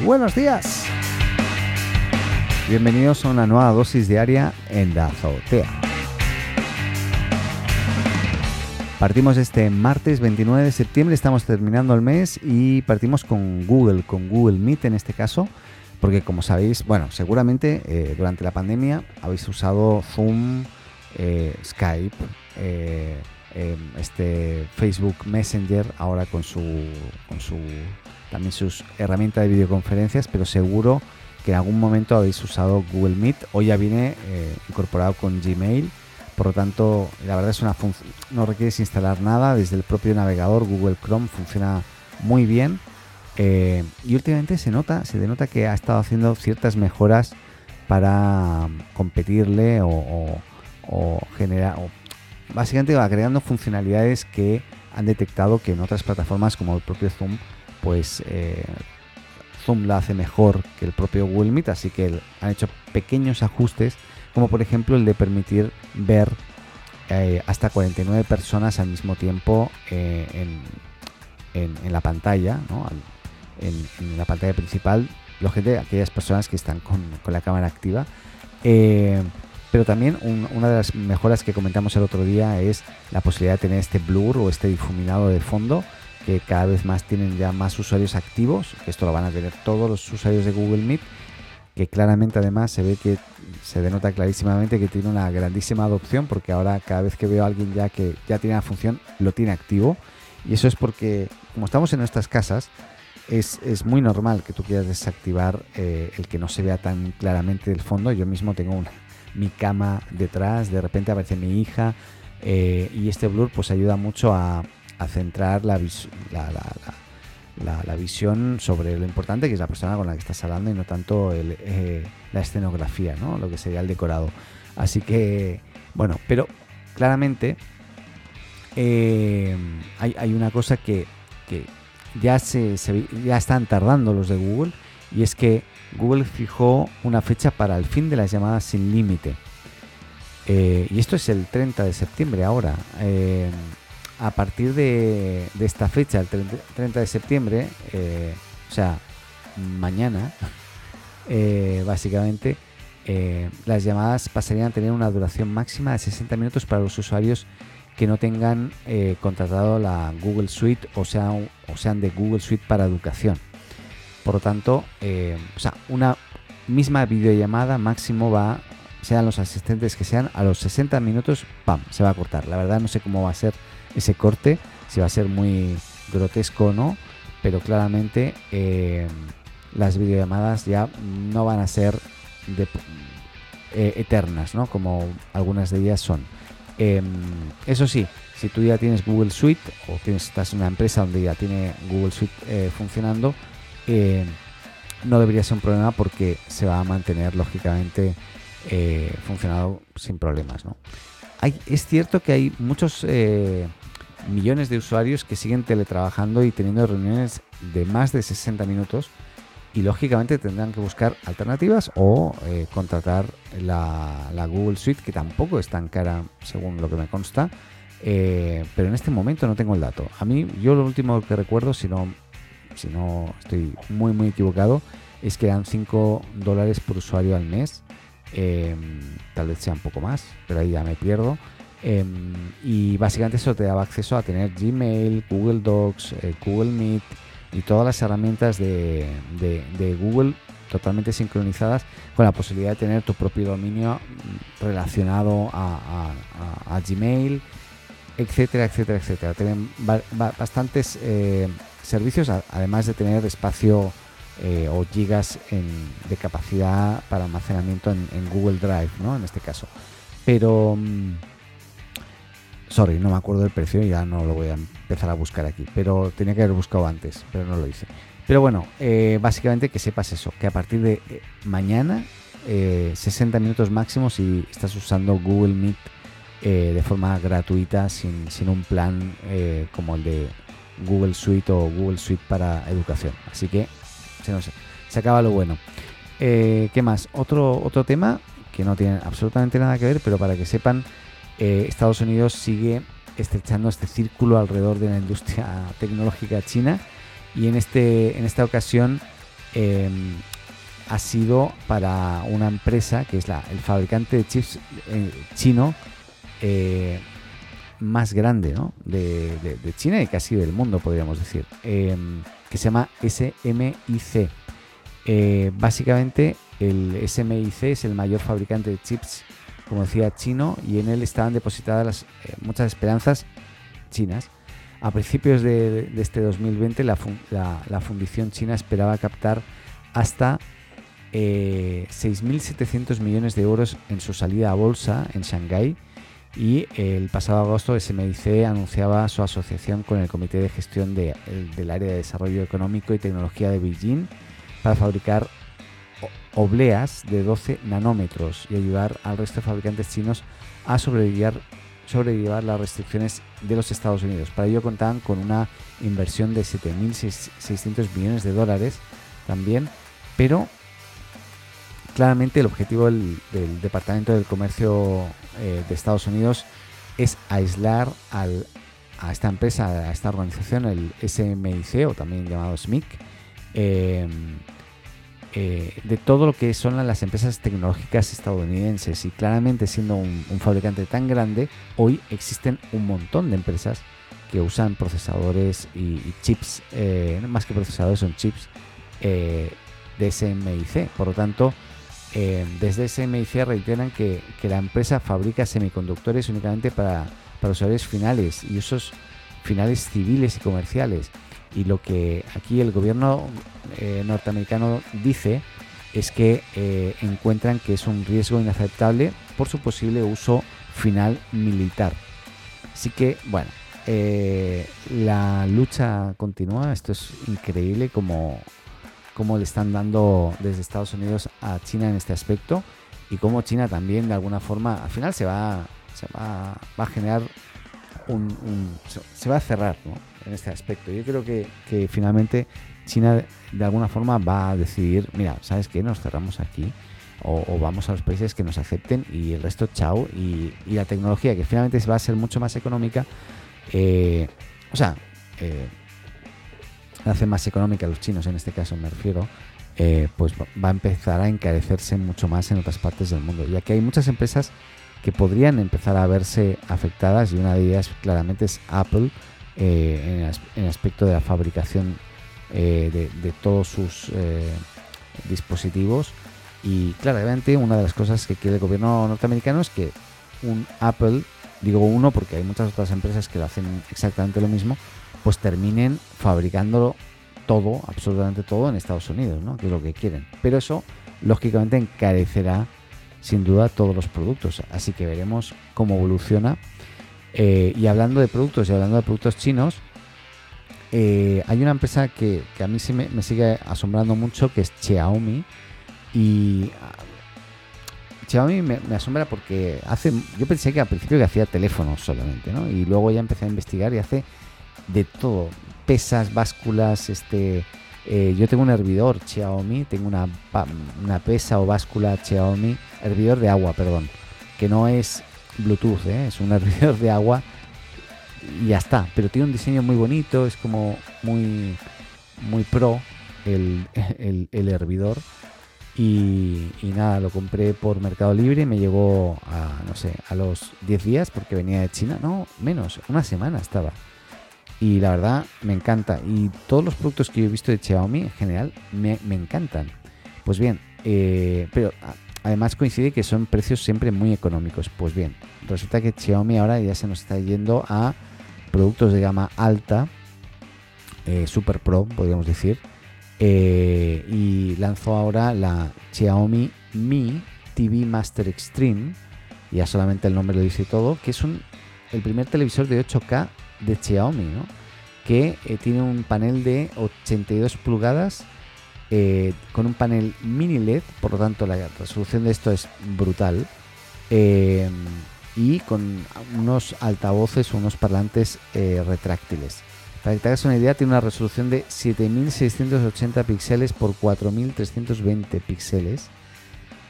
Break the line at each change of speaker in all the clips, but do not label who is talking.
Buenos días. Bienvenidos a una nueva dosis diaria en la azotea. Partimos este martes 29 de septiembre, estamos terminando el mes y partimos con Google, con Google Meet en este caso, porque como sabéis, bueno, seguramente eh, durante la pandemia habéis usado Zoom, eh, Skype, eh, em, este Facebook Messenger, ahora con su, con su también sus herramientas de videoconferencias, pero seguro que en algún momento habéis usado Google Meet. O ya viene incorporado con Gmail. Por lo tanto, la verdad es una función, no requieres instalar nada. Desde el propio navegador Google Chrome, funciona muy bien. Eh, y últimamente se nota, se denota que ha estado haciendo ciertas mejoras para competirle o, generar, básicamente va creando funcionalidades que han detectado que en otras plataformas como el propio Zoom, pues eh, Zoom la hace mejor que el propio Google Meet, así que han hecho pequeños ajustes, como por ejemplo el de permitir ver eh, hasta 49 personas al mismo tiempo en, la pantalla, ¿no? en, la pantalla principal, lógicamente aquellas personas que están con, la cámara activa. Pero también una de las mejoras que comentamos el otro día es la posibilidad de tener este blur o este difuminado de fondo que cada vez más tienen ya más usuarios activos, esto lo van a tener todos los usuarios de Google Meet, que claramente además se ve que se denota clarísimamente que tiene una grandísima adopción porque ahora cada vez que veo a alguien ya que ya tiene la función lo tiene activo y eso es porque como estamos en nuestras casas es, muy normal que tú quieras desactivar eh, el que no se vea tan claramente el fondo. Yo mismo tengo mi cama detrás, de repente aparece mi hija eh, y este blur pues ayuda mucho a, centrar la, la, visión sobre lo importante que es la persona con la que estás hablando y no tanto eh, la escenografía, ¿no? lo que sería el decorado. Así que, bueno, pero claramente hay, hay, una cosa que, que ya, se, ya están tardando los de Google y es que Google fijó una fecha para el fin de las llamadas sin límite. Eh, y esto es el 30 de septiembre ahora. Eh, a partir de, esta fecha, el 30 de septiembre, eh, o sea, mañana, básicamente, las llamadas pasarían a tener una duración máxima de 60 minutos para los usuarios que no tengan contratado la Google Suite o sean de Google Suite para educación. Por lo tanto, eh, o sea, una misma videollamada máximo va, sean los asistentes que sean, a los 60 minutos, ¡pam!, se va a cortar. La verdad no sé cómo va a ser ese corte, si va a ser muy grotesco o no, pero claramente eh, las videollamadas ya no van a ser eternas, ¿no? Como algunas de ellas son. Em, eso sí, si tú ya tienes Google Suite o tienes, estás en una empresa donde ya tiene Google Suite eh, funcionando, em, no debería ser un problema porque se va a mantener lógicamente eh, funcionando sin problemas. es cierto que hay muchos eh, millones de usuarios que siguen teletrabajando y teniendo reuniones de más de 60 minutos y lógicamente tendrán que buscar alternativas o eh, contratar la, Google Suite que tampoco es tan cara según lo que me consta eh, pero en este momento no tengo el dato a mí yo lo último que recuerdo si no si no estoy muy muy equivocado es que eran 5 dólares por usuario al mes em, tal vez sea un poco más pero ahí ya me pierdo em, y básicamente eso te daba acceso a tener Gmail, Google Docs, eh, Google Meet y todas las herramientas de, Google totalmente sincronizadas con la posibilidad de tener tu propio dominio relacionado a, Gmail, etcétera, etcétera, etcétera. Tienen bastantes eh, servicios, además de tener espacio eh, o gigas de capacidad para almacenamiento en, Google Drive, ¿no? En este caso. Pero... Mm, Sorry, no me acuerdo del precio y ya no lo voy a empezar a buscar aquí. Pero tenía que haber buscado antes, pero no lo hice. Pero bueno, eh, básicamente que sepas eso, que a partir de eh, mañana, 60 eh, minutos máximo si estás usando Google Meet de forma gratuita, sin, un plan como el de Google Suite o Google Suite para educación. Así que se, acaba lo bueno. ¿Qué más? Otro, otro tema que no tiene absolutamente nada que ver, pero para que sepan eh, Estados Unidos sigue estrechando este círculo alrededor de la industria tecnológica china y en, este, en esta ocasión em, ha sido para una empresa que es la, el fabricante de chips eh, chino eh, más grande ¿no? de, China y casi del mundo, podríamos decir, em, que se llama SMIC. Eh, básicamente, el SMIC es el mayor fabricante de chips, como decía, chino, y en él estaban depositadas las, muchas esperanzas chinas. A principios de, este 2020, la, la fundición china esperaba captar hasta 6.700 eh, millones de euros en su salida a bolsa en Shanghái y el pasado agosto SMIC anunciaba su asociación con el Comité de Gestión del Área de Desarrollo Económico y Tecnología de Beijing para fabricar obleas de 12 nanómetros y ayudar al resto de fabricantes chinos a sobrevivir, sobrevivir las restricciones de los Estados Unidos. Para ello contaban con una inversión de 7.600 millones de dólares también, pero claramente el objetivo del, Departamento del Comercio eh, de Estados Unidos es aislar a esta empresa, a esta organización, el SMIC o también llamado SMIC, em, eh, de todo lo que son las empresas tecnológicas estadounidenses. Y claramente siendo un, fabricante tan grande, hoy existen un montón de empresas que usan procesadores y, chips, eh, más que procesadores, son chips de SMIC. Por lo tanto, eh, desde SMIC reiteran que, la empresa fabrica semiconductores únicamente para, usuarios finales y usos finales civiles y comerciales. Y lo que aquí el gobierno eh, norteamericano dice es que eh, encuentran que es un riesgo inaceptable por su posible uso final militar. Así que, bueno, la lucha continúa. Esto es increíble como cómo le están dando desde Estados Unidos a China en este aspecto y cómo China también de alguna forma al final se va, se va, a generar un, se va a cerrar en este aspecto. Yo creo que, finalmente China de alguna forma va a decidir, mira, ¿sabes qué? Nos cerramos aquí o, vamos a los países que nos acepten y el resto chao y, la tecnología que finalmente va a ser mucho más económica, eh, o sea, eh, hace más económica a los chinos, en este caso me refiero, eh, pues va a empezar a encarecerse mucho más en otras partes del mundo. Y aquí hay muchas empresas que podrían empezar a verse afectadas y una de ellas claramente es Apple eh, en, el aspecto de la fabricación eh, de, todos sus dispositivos. Y claramente una de las cosas que quiere el gobierno norteamericano es que un Apple, digo uno porque hay muchas otras empresas que lo hacen exactamente lo mismo, pues terminen fabricándolo todo, absolutamente todo en Estados Unidos, ¿no? que es lo que quieren. Pero eso, lógicamente, encarecerá sin duda todos los productos. Así que veremos cómo evoluciona. Eh, y hablando de productos y hablando de productos chinos, eh, hay una empresa que, a mí sí me, sigue asombrando mucho, que es Xiaomi. Y ah, Xiaomi me, me, asombra porque hace, yo pensé que al principio que hacía teléfonos solamente, ¿no? Y luego ya empecé a investigar y hace de todo, pesas, básculas, este, eh, yo tengo un hervidor Xiaomi, tengo una, una pesa o báscula Xiaomi, hervidor de agua, perdón, que no es Bluetooth, ¿eh? es un hervidor de agua y ya está, pero tiene un diseño muy bonito, es como muy, muy pro el, el, hervidor. Y, y, nada, lo compré por Mercado Libre me llegó a, no sé, a los 10 días porque venía de China. No, menos, una semana estaba y la verdad me encanta. Y todos los productos que yo he visto de Xiaomi en general me, encantan. Pues bien, eh, pero además coincide que son precios siempre muy económicos. Pues bien, resulta que Xiaomi ahora ya se nos está yendo a productos de gama alta, eh, Super Pro, podríamos decir. Eh, y lanzó ahora la Xiaomi Mi TV Master Extreme, ya solamente el nombre lo dice todo, que es un, el primer televisor de 8K de Xiaomi, que eh, tiene un panel de 82 pulgadas eh, con un panel mini LED, por lo tanto la resolución de esto es brutal. Eh, y con unos altavoces o unos parlantes retráctiles. Para que te hagas una idea, tiene una resolución de 7680 píxeles por 4320 píxeles.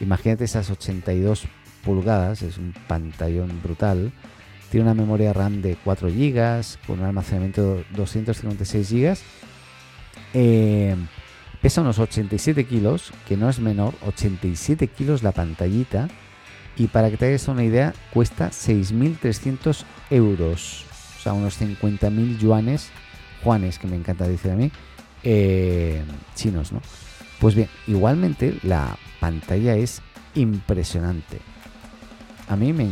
Imagínate esas 82 pulgadas, es un pantallón brutal. Tiene una memoria RAM de 4 GB con un almacenamiento de 256 GB. Eh, Pesa unos 87 kilos, que no es menor, 87 kilos la pantallita. Y para que te hagas una idea, cuesta 6.300 euros. O sea, unos 50.000 yuanes, juanes, que me encanta decir a mí, eh, chinos, ¿no? Pues bien, igualmente la pantalla es impresionante. A mí me,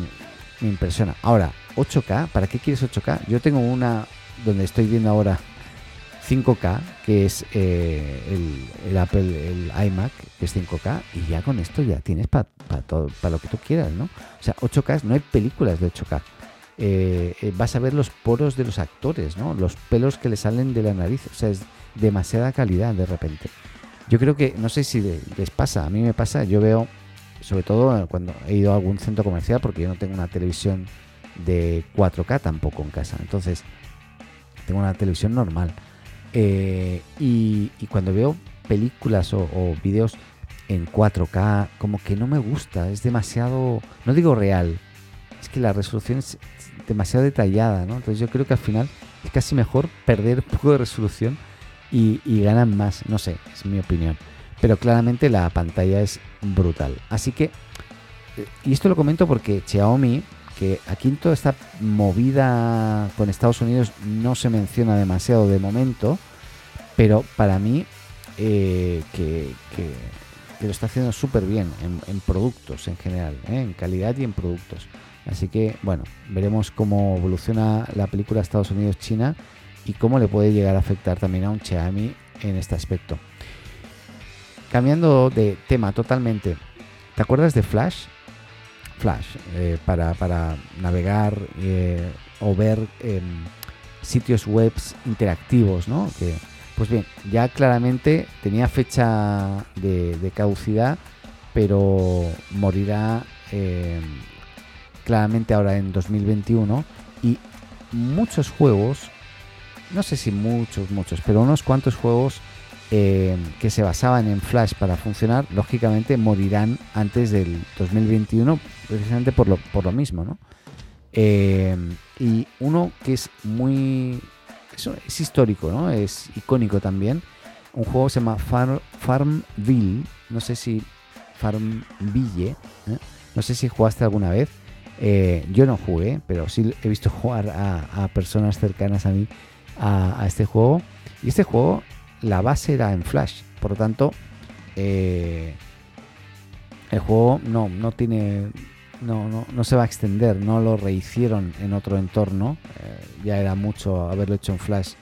me impresiona. Ahora, 8K, ¿para qué quieres 8K? Yo tengo una donde estoy viendo ahora 5K, que es eh, el, Apple, el iMac, que es 5K, y ya con esto ya tienes para todo, para lo que tú quieras, ¿no? O sea, 8K, no hay películas de 8K. Eh, eh, vas a ver los poros de los actores, ¿no? Los pelos que le salen de la nariz, o sea, es demasiada calidad de repente. Yo creo que, no sé si les pasa, a mí me pasa, yo veo, sobre todo cuando he ido a algún centro comercial, porque yo no tengo una televisión de 4K tampoco en casa, entonces tengo una televisión normal. Eh, y, cuando veo películas o, o, vídeos en 4K, como que no me gusta, es demasiado, no digo real, es que la resolución es demasiado detallada, ¿no? Entonces yo creo que al final es casi mejor perder poco de resolución y, ganan más, no sé, es mi opinión. Pero claramente la pantalla es brutal. Así que, eh, y esto lo comento porque Xiaomi que aquí en toda esta movida con Estados Unidos no se menciona demasiado de momento, pero para mí eh, que, lo está haciendo súper bien en, productos en general, ¿eh? en calidad y en productos. Así que bueno, veremos cómo evoluciona la película Estados Unidos-China y cómo le puede llegar a afectar también a un Xiaomi en este aspecto. Cambiando de tema totalmente, ¿te acuerdas de Flash? Flash eh, para, navegar eh, o ver em, sitios web interactivos, ¿no? Que, pues bien, ya claramente tenía fecha de, caducidad, pero morirá em, claramente ahora en 2021 y muchos juegos, no sé si muchos, muchos, pero unos cuantos juegos eh, que se basaban en Flash para funcionar, lógicamente morirán antes del 2021, precisamente por lo, por lo mismo, ¿no? Eh, y uno que es muy... Es, histórico, ¿no? Es icónico también. Un juego se llama Farmville, no sé si Farmville, ¿eh? no sé si jugaste alguna vez. yo no jugué, pero sí he visto jugar a, personas cercanas a mí a, este juego. Y este juego la base era en Flash. Por lo tanto, eh, el juego no, no tiene. No, no, no, se va a extender, no lo rehicieron en otro entorno. Eh, ya era mucho haberlo hecho en Flash.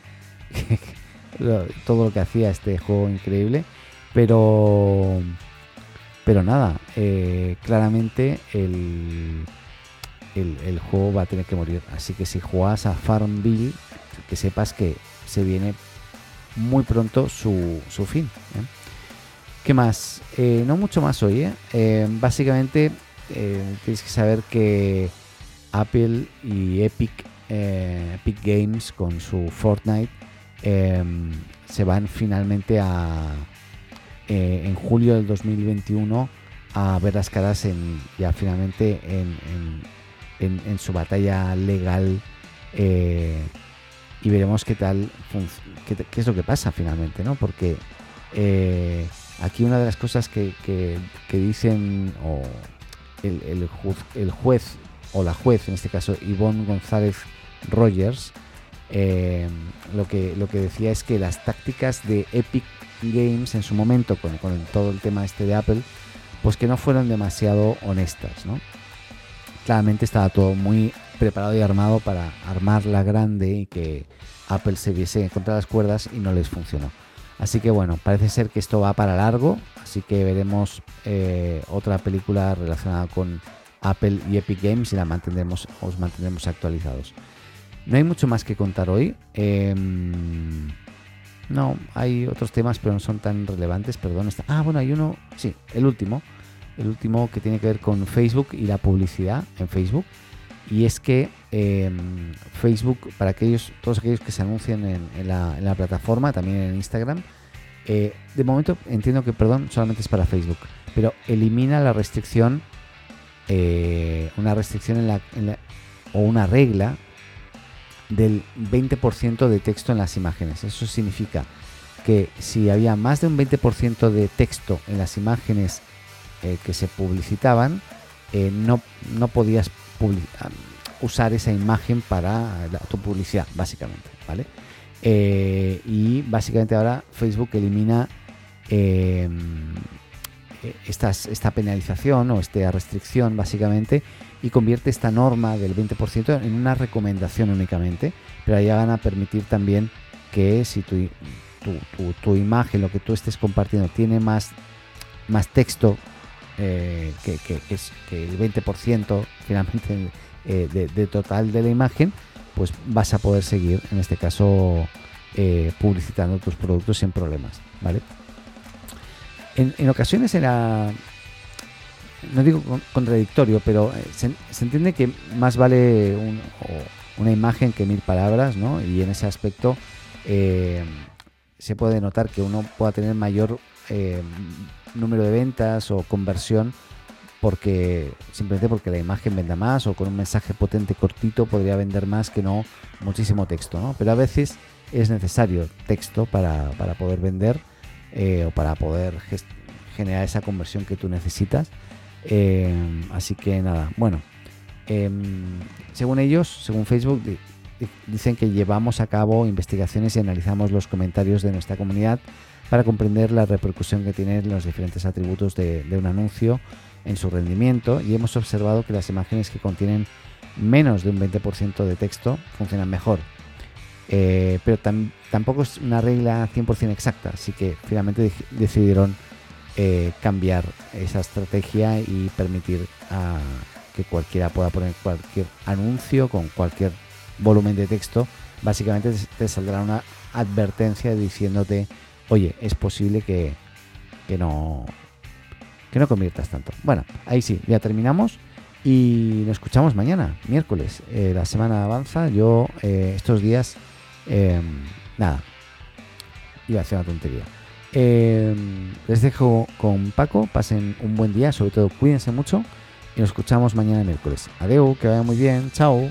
Todo lo que hacía este juego increíble. Pero. Pero nada, eh, claramente el, el, el, juego va a tener que morir. Así que si juegas a Farmville, que sepas que se viene muy pronto su, su fin. ¿eh? ¿Qué más? Eh, no mucho más hoy. ¿eh? básicamente tienes que saber que Apple y Epic, Epic Games con su Fortnite se van finalmente a en julio del 2021 a ver las caras en, ya finalmente en, en, su batalla legal y veremos qué tal, qué, es lo que pasa finalmente, ¿no? Porque eh, aquí una de las cosas que, dicen, o el, juez o la juez, en este caso Ivonne González Rogers, eh, lo, que, lo que decía es que las tácticas de Epic Games en su momento, con, con todo el tema este de Apple, pues que no fueron demasiado honestas, ¿no? Claramente estaba todo muy preparado y armado para armar la grande y que Apple se viese contra las cuerdas y no les funcionó. Así que bueno, parece ser que esto va para largo, así que veremos eh, otra película relacionada con Apple y Epic Games y la mantendremos, os mantendremos actualizados. No hay mucho más que contar hoy. Em, no, hay otros temas, pero no son tan relevantes. Perdón. Está, ah, bueno, hay uno. Sí, el último. El último que tiene que ver con Facebook y la publicidad en Facebook y es que em, Facebook, para aquellos, todos aquellos que se anuncian en, la, plataforma, también en Instagram, eh, de momento entiendo que, perdón, solamente es para Facebook, pero elimina la restricción, eh, una restricción en la, o una regla del 20% de texto en las imágenes. Eso significa que si había más de un 20% de texto en las imágenes eh, que se publicitaban, eh, no, no podías usar esa imagen para tu publicidad, básicamente, ¿vale? Eh, y básicamente ahora Facebook elimina esta penalización o esta restricción, básicamente, y convierte esta norma del 20% en una recomendación únicamente, pero ya van a permitir también que si tu, tu, imagen, lo que tú estés compartiendo, tiene más, más texto eh, que, es que el 20% finalmente eh, de, total de la imagen, pues vas a poder seguir, en este caso, eh, publicitando tus productos sin problemas, ¿vale? En, ocasiones era, no digo contradictorio, pero se, entiende que más vale una imagen que mil palabras, ¿no? Y en ese aspecto se puede notar que uno pueda tener mayor número de ventas o conversión porque simplemente porque la imagen venda más o con un mensaje potente cortito podría vender más que no muchísimo texto, ¿no? Pero a veces es necesario texto para, poder vender eh, o para poder generar esa conversión que tú necesitas. Eh, así que nada, bueno, em, según ellos, según Facebook, dicen que llevamos a cabo investigaciones y analizamos los comentarios de nuestra comunidad para comprender la repercusión que tienen los diferentes atributos de, un anuncio en su rendimiento y hemos observado que las imágenes que contienen menos de un 20% de texto funcionan mejor. Eh, pero tampoco es una regla 100% exacta, así que finalmente decidieron eh, cambiar esa estrategia y permitir que cualquiera pueda poner cualquier anuncio con cualquier volumen de texto, básicamente te saldrá una advertencia diciéndote, oye, es posible que, que no que no conviertas tanto. Bueno, ahí sí, ya terminamos y nos escuchamos mañana, miércoles. Eh, la semana avanza, yo eh, estos días, em, nada, iba a hacer una tontería. Em, les dejo con Paco, pasen un buen día, sobre todo cuídense mucho y nos escuchamos mañana miércoles. Adeu, que vaya muy bien, chao.